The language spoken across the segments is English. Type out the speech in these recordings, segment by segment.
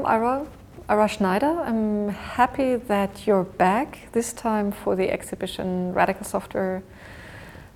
welcome, Ira. Ira Schneider. I'm happy that you're back, this time for the exhibition Radical Software,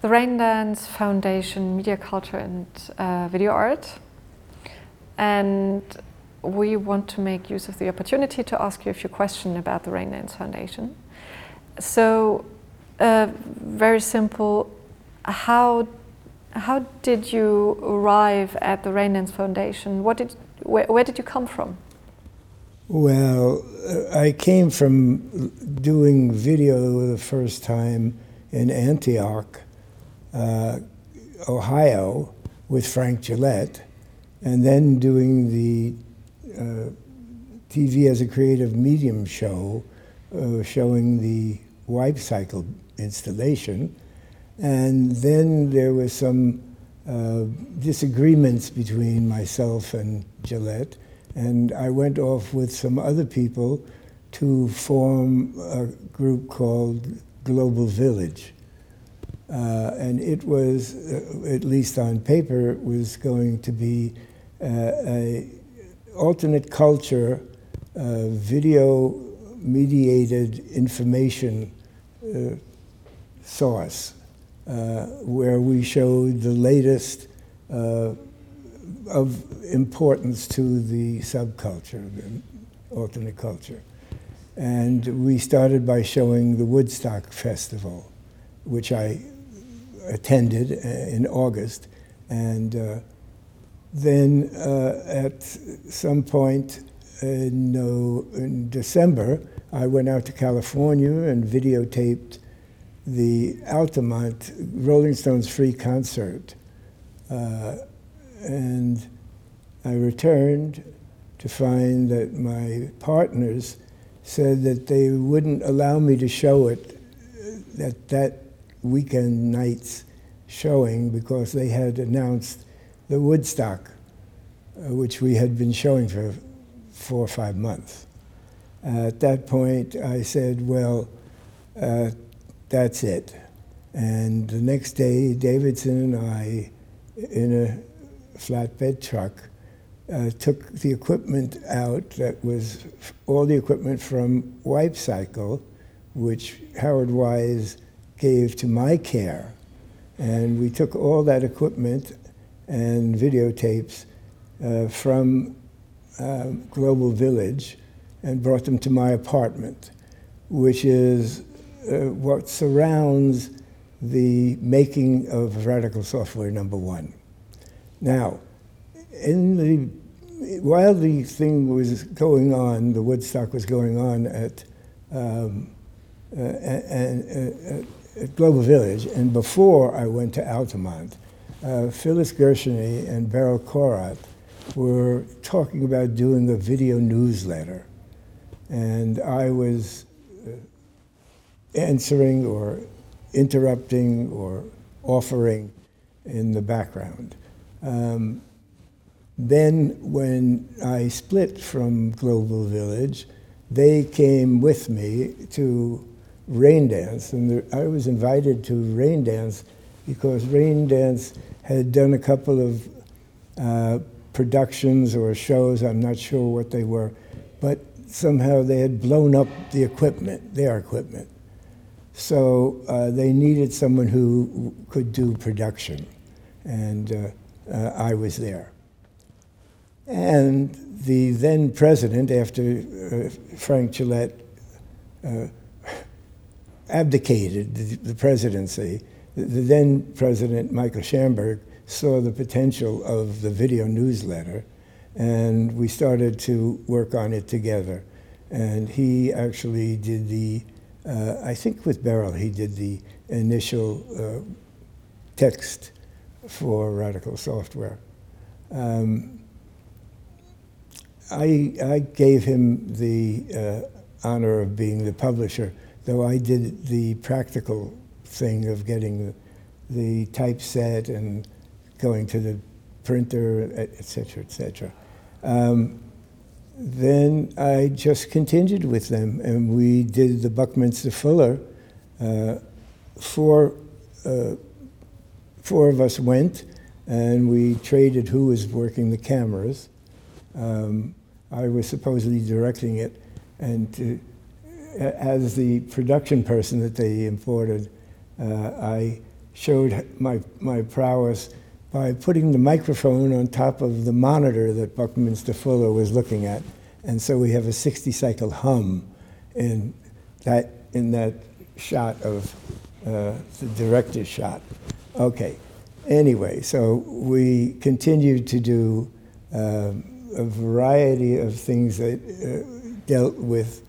the Raindance Foundation, Media Culture and uh, Video Art. And we want to make use of the opportunity to ask you a few questions about the Raindance Foundation. So, uh, very simple, how, how did you arrive at the Raindance Foundation? What did, where did you come from? Well, uh, I came from doing video the first time in Antioch, uh, Ohio, with Frank Gillette, and then doing the uh, TV as a creative medium show, uh, showing the wipe cycle installation. And then there was some uh, disagreements between myself and Gillette and I went off with some other people to form a group called Global Village. Uh, and it was, uh, at least on paper, it was going to be uh, a alternate culture, uh, video mediated information uh, source, uh, where we showed the latest of importance to the subculture, the alternate culture. And we started by showing the Woodstock Festival, which I attended uh, in August. And uh, then uh, at some point in, in, December, I went out to California and videotaped the Altamont Rolling Stones free concert. Uh, and I returned to find that my partners said that they wouldn't allow me to show it at that weekend night's showing because they had announced the Woodstock, uh, which we had been showing for four or five months. Uh, at that point, I said, well, uh, that's it. And the next day, Davidson and I, in a flatbed truck, uh, took the equipment out that was all the equipment from Wipe Cycle, which Howard Wise gave to my care. And we took all that equipment and videotapes uh, from uh, Global Village and brought them to my apartment, which is uh, what surrounds the making of Radical Software number one. Now, in the while the thing was going on, the Woodstock was going on at um, uh, at, Global Village, and before I went to Altamont, uh, Phyllis Gershuny and Beryl Korot were talking about doing a video newsletter, and I was uh, answering or interrupting or offering in the background. Um, then, when I split from Global Village, they came with me to Raindance, and the, I was invited to Raindance because Raindance had done a couple of uh, productions or shows, I'm not sure what they were, but somehow they had blown up the equipment, their equipment. So uh, they needed someone who could do production. And uh, uh, I was there. And the then president, after uh, Frank Gillette uh, abdicated the, the presidency, the, the, then president, Michael Shamberg, saw the potential of the video newsletter, and we started to work on it together. And he actually did the, uh, I think with Beryl, he did the initial uh, text for Radical Software. Um, I, I gave him the uh, honor of being the publisher, though I did the practical thing of getting the, the typeset and going to the printer, et cetera, et cetera. Um, then I just continued with them, and we did the Buckminster Fuller uh, for uh, four of us went and we traded who was working the cameras. Um, I was supposedly directing it, and to, as the production person that they imported, uh, I showed my, my prowess by putting the microphone on top of the monitor that Buckminster Fuller was looking at. And so we have a 60 cycle hum in that, in that shot of uh, the director's shot. Okay. Anyway, so we continued to do uh, a variety of things that uh, dealt with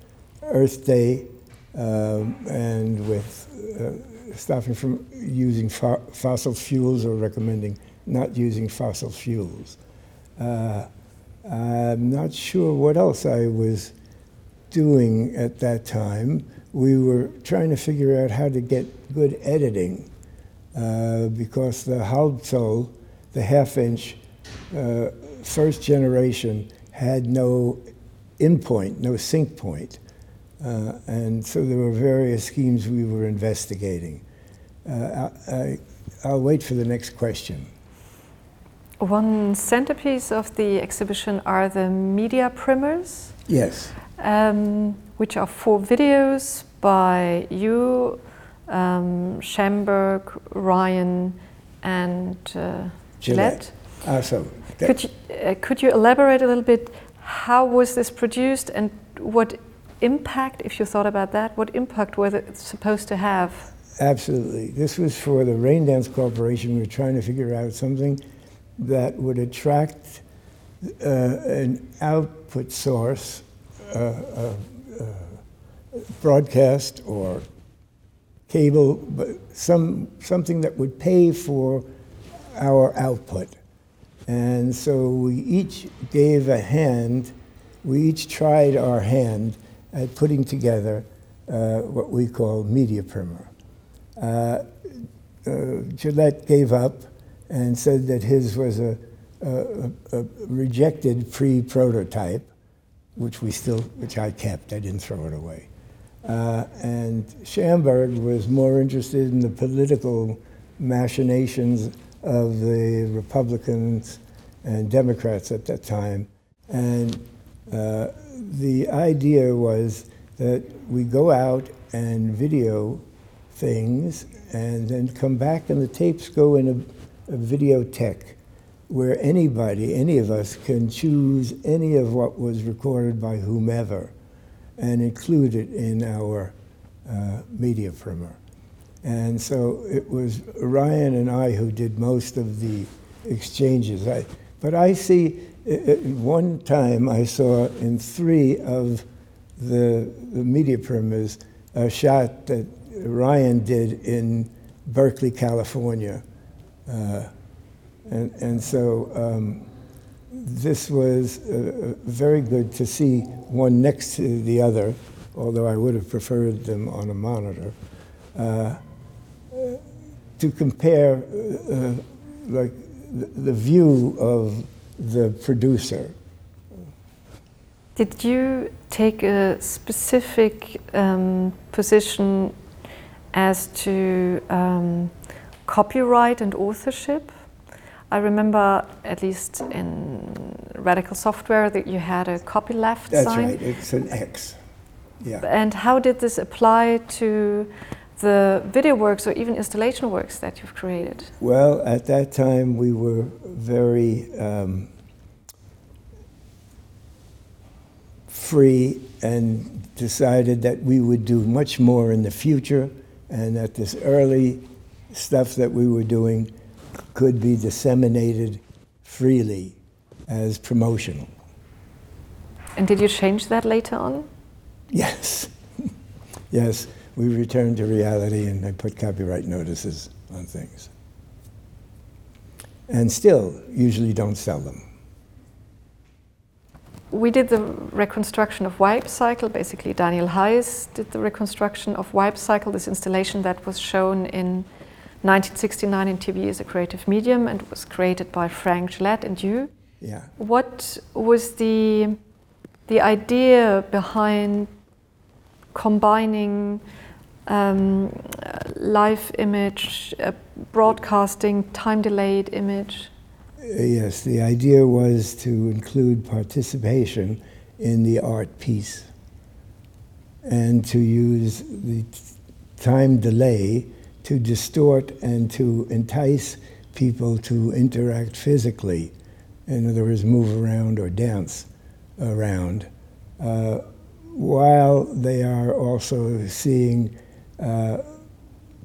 Earth Day um, and with uh, stopping from using fo- fossil fuels or recommending not using fossil fuels. Uh, I'm not sure what else I was doing at that time. We were trying to figure out how to get good editing uh, because the Hauptzoll, the half inch, uh, first generation, had no in point, no sync point. Uh, and so there were various schemes we were investigating. Uh, I, will wait for the next question. One centerpiece of the exhibition are the media primers. Yes. Um, which are four videos by you, um, Shamberg, Ryan, and uh, Gillette. Gillette. So could you, uh, could you elaborate a little bit? How was this produced and what impact, if you thought about that, what impact was it supposed to have? Absolutely. This was for the Raindance Corporation. We were trying to figure out something that would attract uh, an output source, uh, uh, uh, broadcast or cable, but some, something that would pay for our output. And so we each gave a hand, we each tried our hand at putting together uh, what we call media primer. Uh, uh, Gillette gave up and said that his was a, a, a rejected pre-prototype, which we still, which I kept. I didn't throw it away. Uh, and Shamberg was more interested in the political machinations of the Republicans and Democrats at that time. And uh, the idea was that we go out and video things and then come back and the tapes go in a, a videotheque where anybody, any of us, can choose any of what was recorded by whomever and include it in our uh, media primer. And so it was Ryan and I who did most of the exchanges. I, but I see one time I saw in three of the, the media primers a shot that Ryan did in Berkeley, California. Uh, and, and so um, this was uh, very good to see one next to the other, although I would have preferred them on a monitor, uh, to compare uh, like the, the view of the producer. Did you take a specific um, position as to um, copyright and authorship? I remember, at least in Radical Software, that you had a copyleft That's sign. right, it's an X. Yeah. And how did this apply to the video works or even installation works that you've created? Well, at that time we were very um, free and decided that we would do much more in the future and that this early stuff that we were doing could be disseminated freely as promotional. And did you change that later on? Yes. yes we returned to reality and I put copyright notices on things. And still, usually don't sell them. We did the reconstruction of Wipe Cycle. Basically, Daniel Heiss did the reconstruction of Wipe Cycle, this installation that was shown in 1969 in TV as a creative medium and was created by Frank Gillette and you. Yeah. What was the the idea behind combining um, live image, uh, broadcasting, time delayed image? Uh, yes, the idea was to include participation in the art piece and to use the time delay to distort and to entice people to interact physically. In other words, move around or dance around, uh, while they are also seeing uh,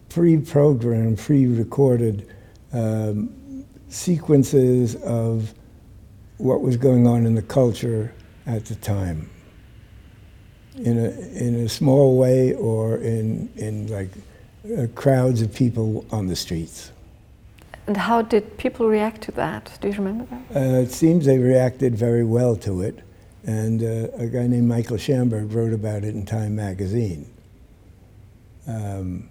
pre programmed, pre recorded um, sequences of what was going on in the culture at the time in a, in a small way or in, in like uh, crowds of people on the streets. And how did people react to that? Do you remember that? Uh, it seems they reacted very well to it. And uh, a guy named Michael Shamberg wrote about it in Time magazine. Um,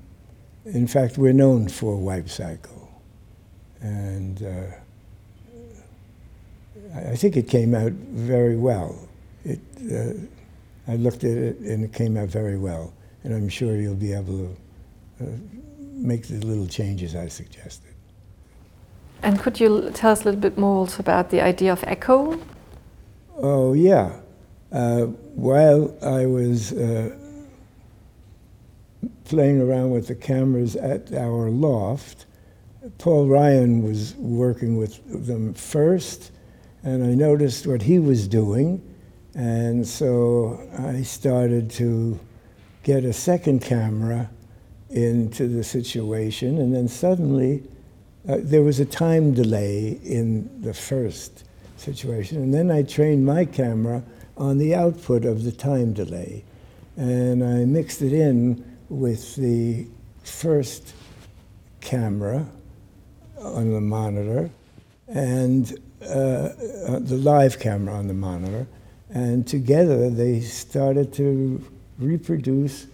in fact, we're known for Wipe Cycle. And uh, I think it came out very well. It, uh, I looked at it and it came out very well. And I'm sure you'll be able to make the little changes I suggested. And could you tell us a little bit more also about the idea of echo? Oh, yeah. Uh, while I was uh, playing around with the cameras at our loft, Paul Ryan was working with them first, and I noticed what he was doing, and so I started to get a second camera into the situation, and then suddenly uh, there was a time delay in the first situation, and then I trained my camera on the output of the time delay, and I mixed it in with the first camera on the monitor and uh, uh, the live camera on the monitor, and together they started to reproduce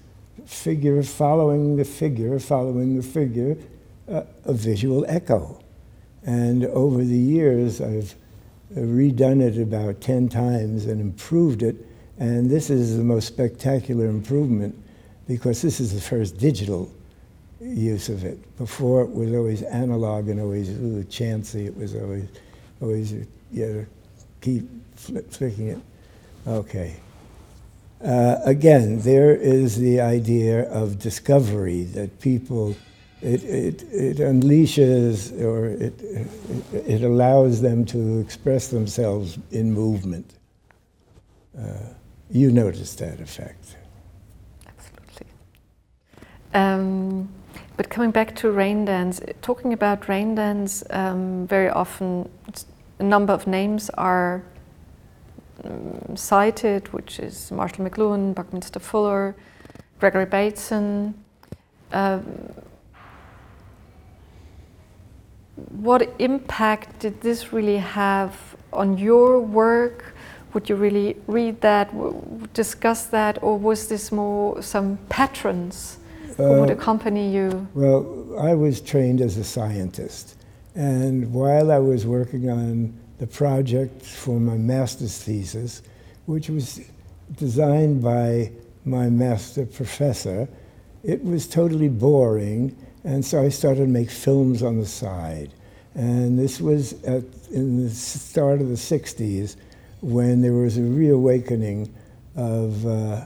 figure following the figure, following the figure, uh, a visual echo. And over the years, I've redone it about 10 times and improved it. And this is the most spectacular improvement because this is the first digital use of it. Before it was always analog and always ooh, chancy. It was always, always you know, keep flicking it. Okay. Uh, again, there is the idea of discovery that people, it, it, it unleashes or it, it, it allows them to express themselves in movement. Uh, you noticed that effect. Absolutely. Um, but coming back to Raindance, talking about Raindance, um, very often a number of names are um, cited, which is Marshall McLuhan, Buckminster Fuller, Gregory Bateson. Um, what impact did this really have on your work? Would you really read that, discuss that, or was this more some patrons who uh, would accompany you? Well, I was trained as a scientist, and while I was working on the project for my master's thesis, which was designed by my master professor. It was totally boring, and so I started to make films on the side. And this was at, in the start of the 60s when there was a reawakening of, uh,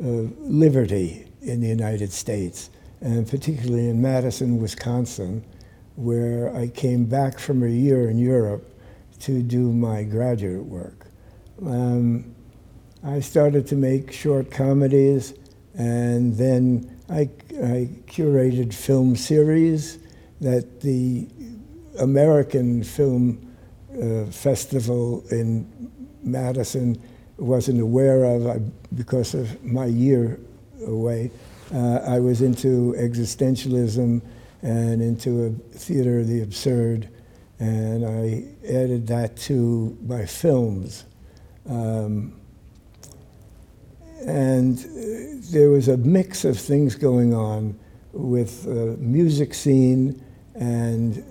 of liberty in the United States, and particularly in Madison, Wisconsin, where I came back from a year in Europe to do my graduate work. Um, I started to make short comedies, and then I, I curated film series that the American Film uh, Festival in Madison wasn't aware of I, because of my year away. Uh, I was into existentialism and into a theater of the absurd and I added that to my films. Um, and uh, there was a mix of things going on with uh, music scene and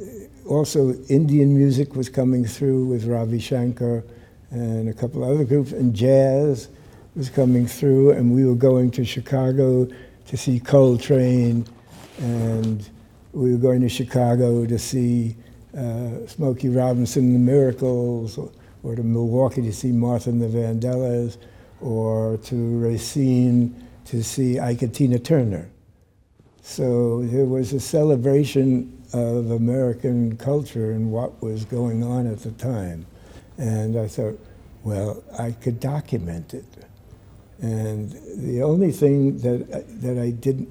also Indian music was coming through with Ravi Shankar and a couple other groups, and jazz was coming through, and we were going to Chicago to see Coltrane, and we were going to Chicago to see uh, Smokey Robinson, The Miracles, or to Milwaukee to see Martha and the Vandellas, or to Racine to see Ike Tina Turner. So there was a celebration of American culture and what was going on at the time. And I thought, well, I could document it. And the only thing that, that I did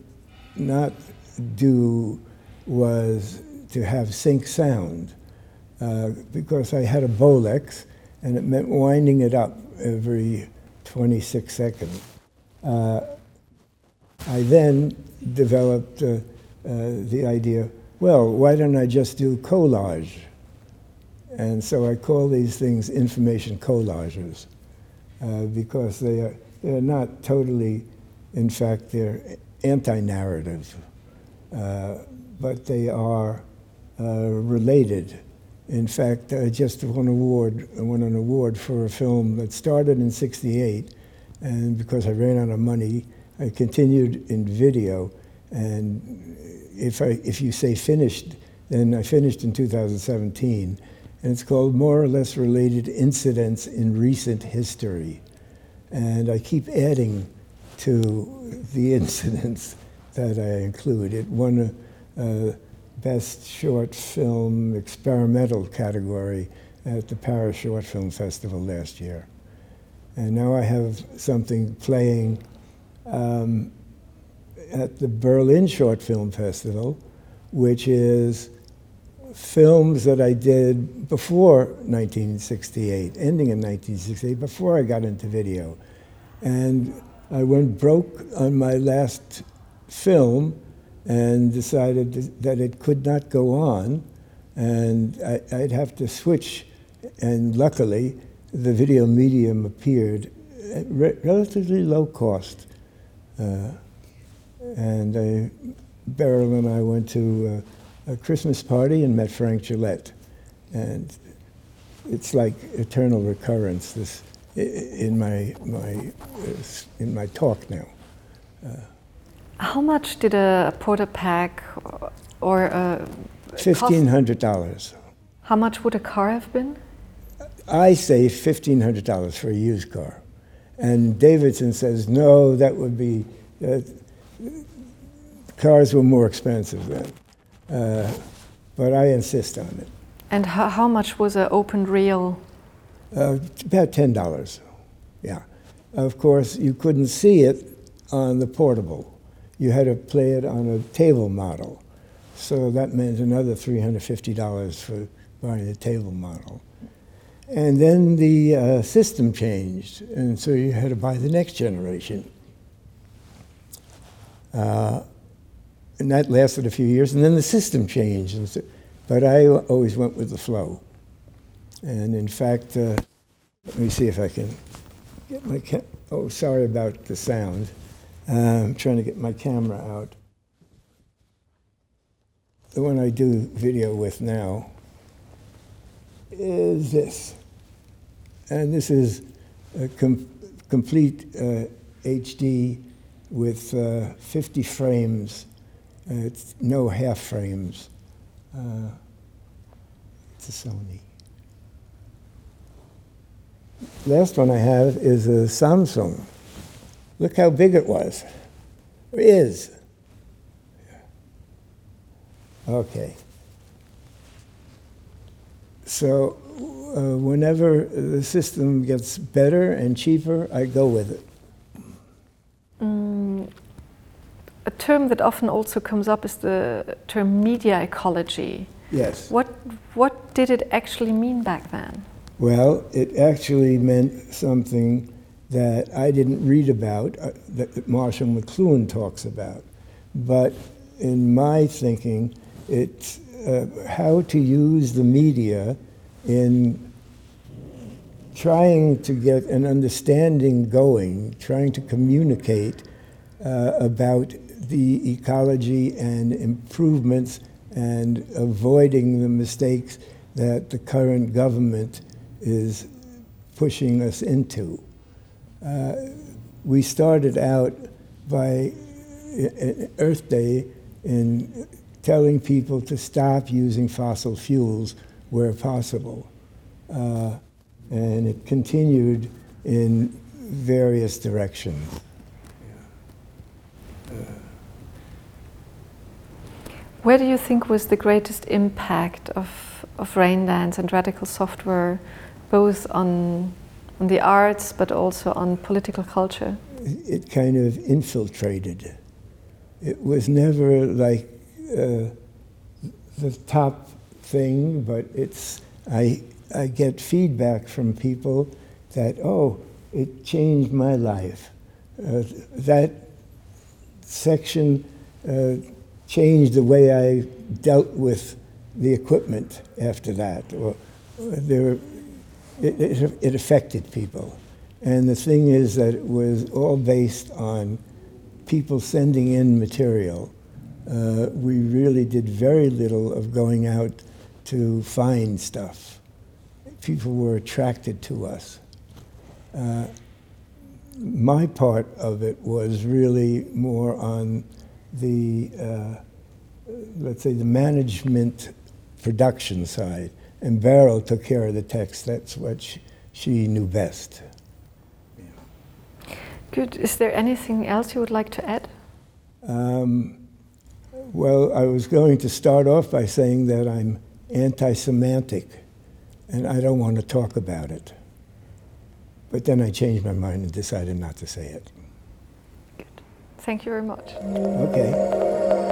not do was to have sync sound uh, because I had a Bolex and it meant winding it up every 26 seconds. Uh, I then developed uh, uh, the idea well, why don't I just do collage? And so I call these things information collages uh, because they are, they're not totally, in fact, they're anti narrative, uh, but they are Uh, related. In fact, I just won, award, won an award for a film that started in 68, and because I ran out of money, I continued in video. And if, I, if you say finished, then I finished in 2017. And it's called More or Less Related Incidents in Recent History. And I keep adding to the incidents that I include. It won a, a Best Short Film Experimental category at the Paris Short Film Festival last year. And now I have something playing um, at the Berlin Short Film Festival, which is films that I did before 1968, ending in 1968, before I got into video. And I went broke on my last film and decided that it could not go on, and I, would have to switch. And luckily, the video medium appeared at re- relatively low cost. Uh, and I, Beryl and I went to a, a Christmas party and met Frank Gillette. And it's like eternal recurrence this in my, my, in my talk now. Uh, How much did a Portapak or a Fifteen hundred dollars. How much would a car have been? I say fifteen hundred dollars for a used car, and Davidson says no, that would be uh, cars were more expensive then. Uh, but I insist on it. And how, how much was an open reel? Uh, about ten dollars. Yeah. Of course, you couldn't see it on the portable. You had to play it on a table model. So that meant another $350 for buying a table model. And then the uh, system changed, and so you had to buy the next generation. Uh, and that lasted a few years, and then the system changed. So, but I always went with the flow. And in fact, uh, let me see if I can get my ca- oh, sorry about the sound. I'm trying to get my camera out. The one I do video with now is this. And this is a com- complete uh, HD with uh, 50 frames uh, it's no half frames. Uh, it's a Sony. Last one I have is a Samsung. Look how big it was. Or is. Okay. So uh, whenever the system gets better and cheaper, I go with it. Mm, a term that often also comes up is the term media ecology. Yes. What, what did it actually mean back then? Well, it actually meant something that I didn't read about, uh, that Marshall McLuhan talks about. But in my thinking, it's uh, how to use the media in trying to get an understanding going, trying to communicate uh, about the ecology and improvements and avoiding the mistakes that the current government is pushing us into. Uh, we started out by Earth Day in telling people to stop using fossil fuels where possible. Uh, and it continued in various directions. Where do you think was the greatest impact of, of Raindance and radical software, both on, on the arts but also on political culture? It kind of infiltrated. It was never like uh, the top thing, but it's I I get feedback from people that oh it changed my life. Uh, that section. Uh, changed the way I dealt with the equipment after that. Or, there, it, it, it, affected people. And the thing is that it was all based on people sending in material. Uh, we really did very little of going out to find stuff. People were attracted to us. Uh, my part of it was really more on the, uh, let's say, the management production side. And Beryl took care of the text. That's what she, she knew best. Good. Is there anything else you would like to add? Um, well, I was going to start off by saying that I'm anti semantic and I don't want to talk about it. But then I changed my mind and decided not to say it. Good. Thank you very much. Okay.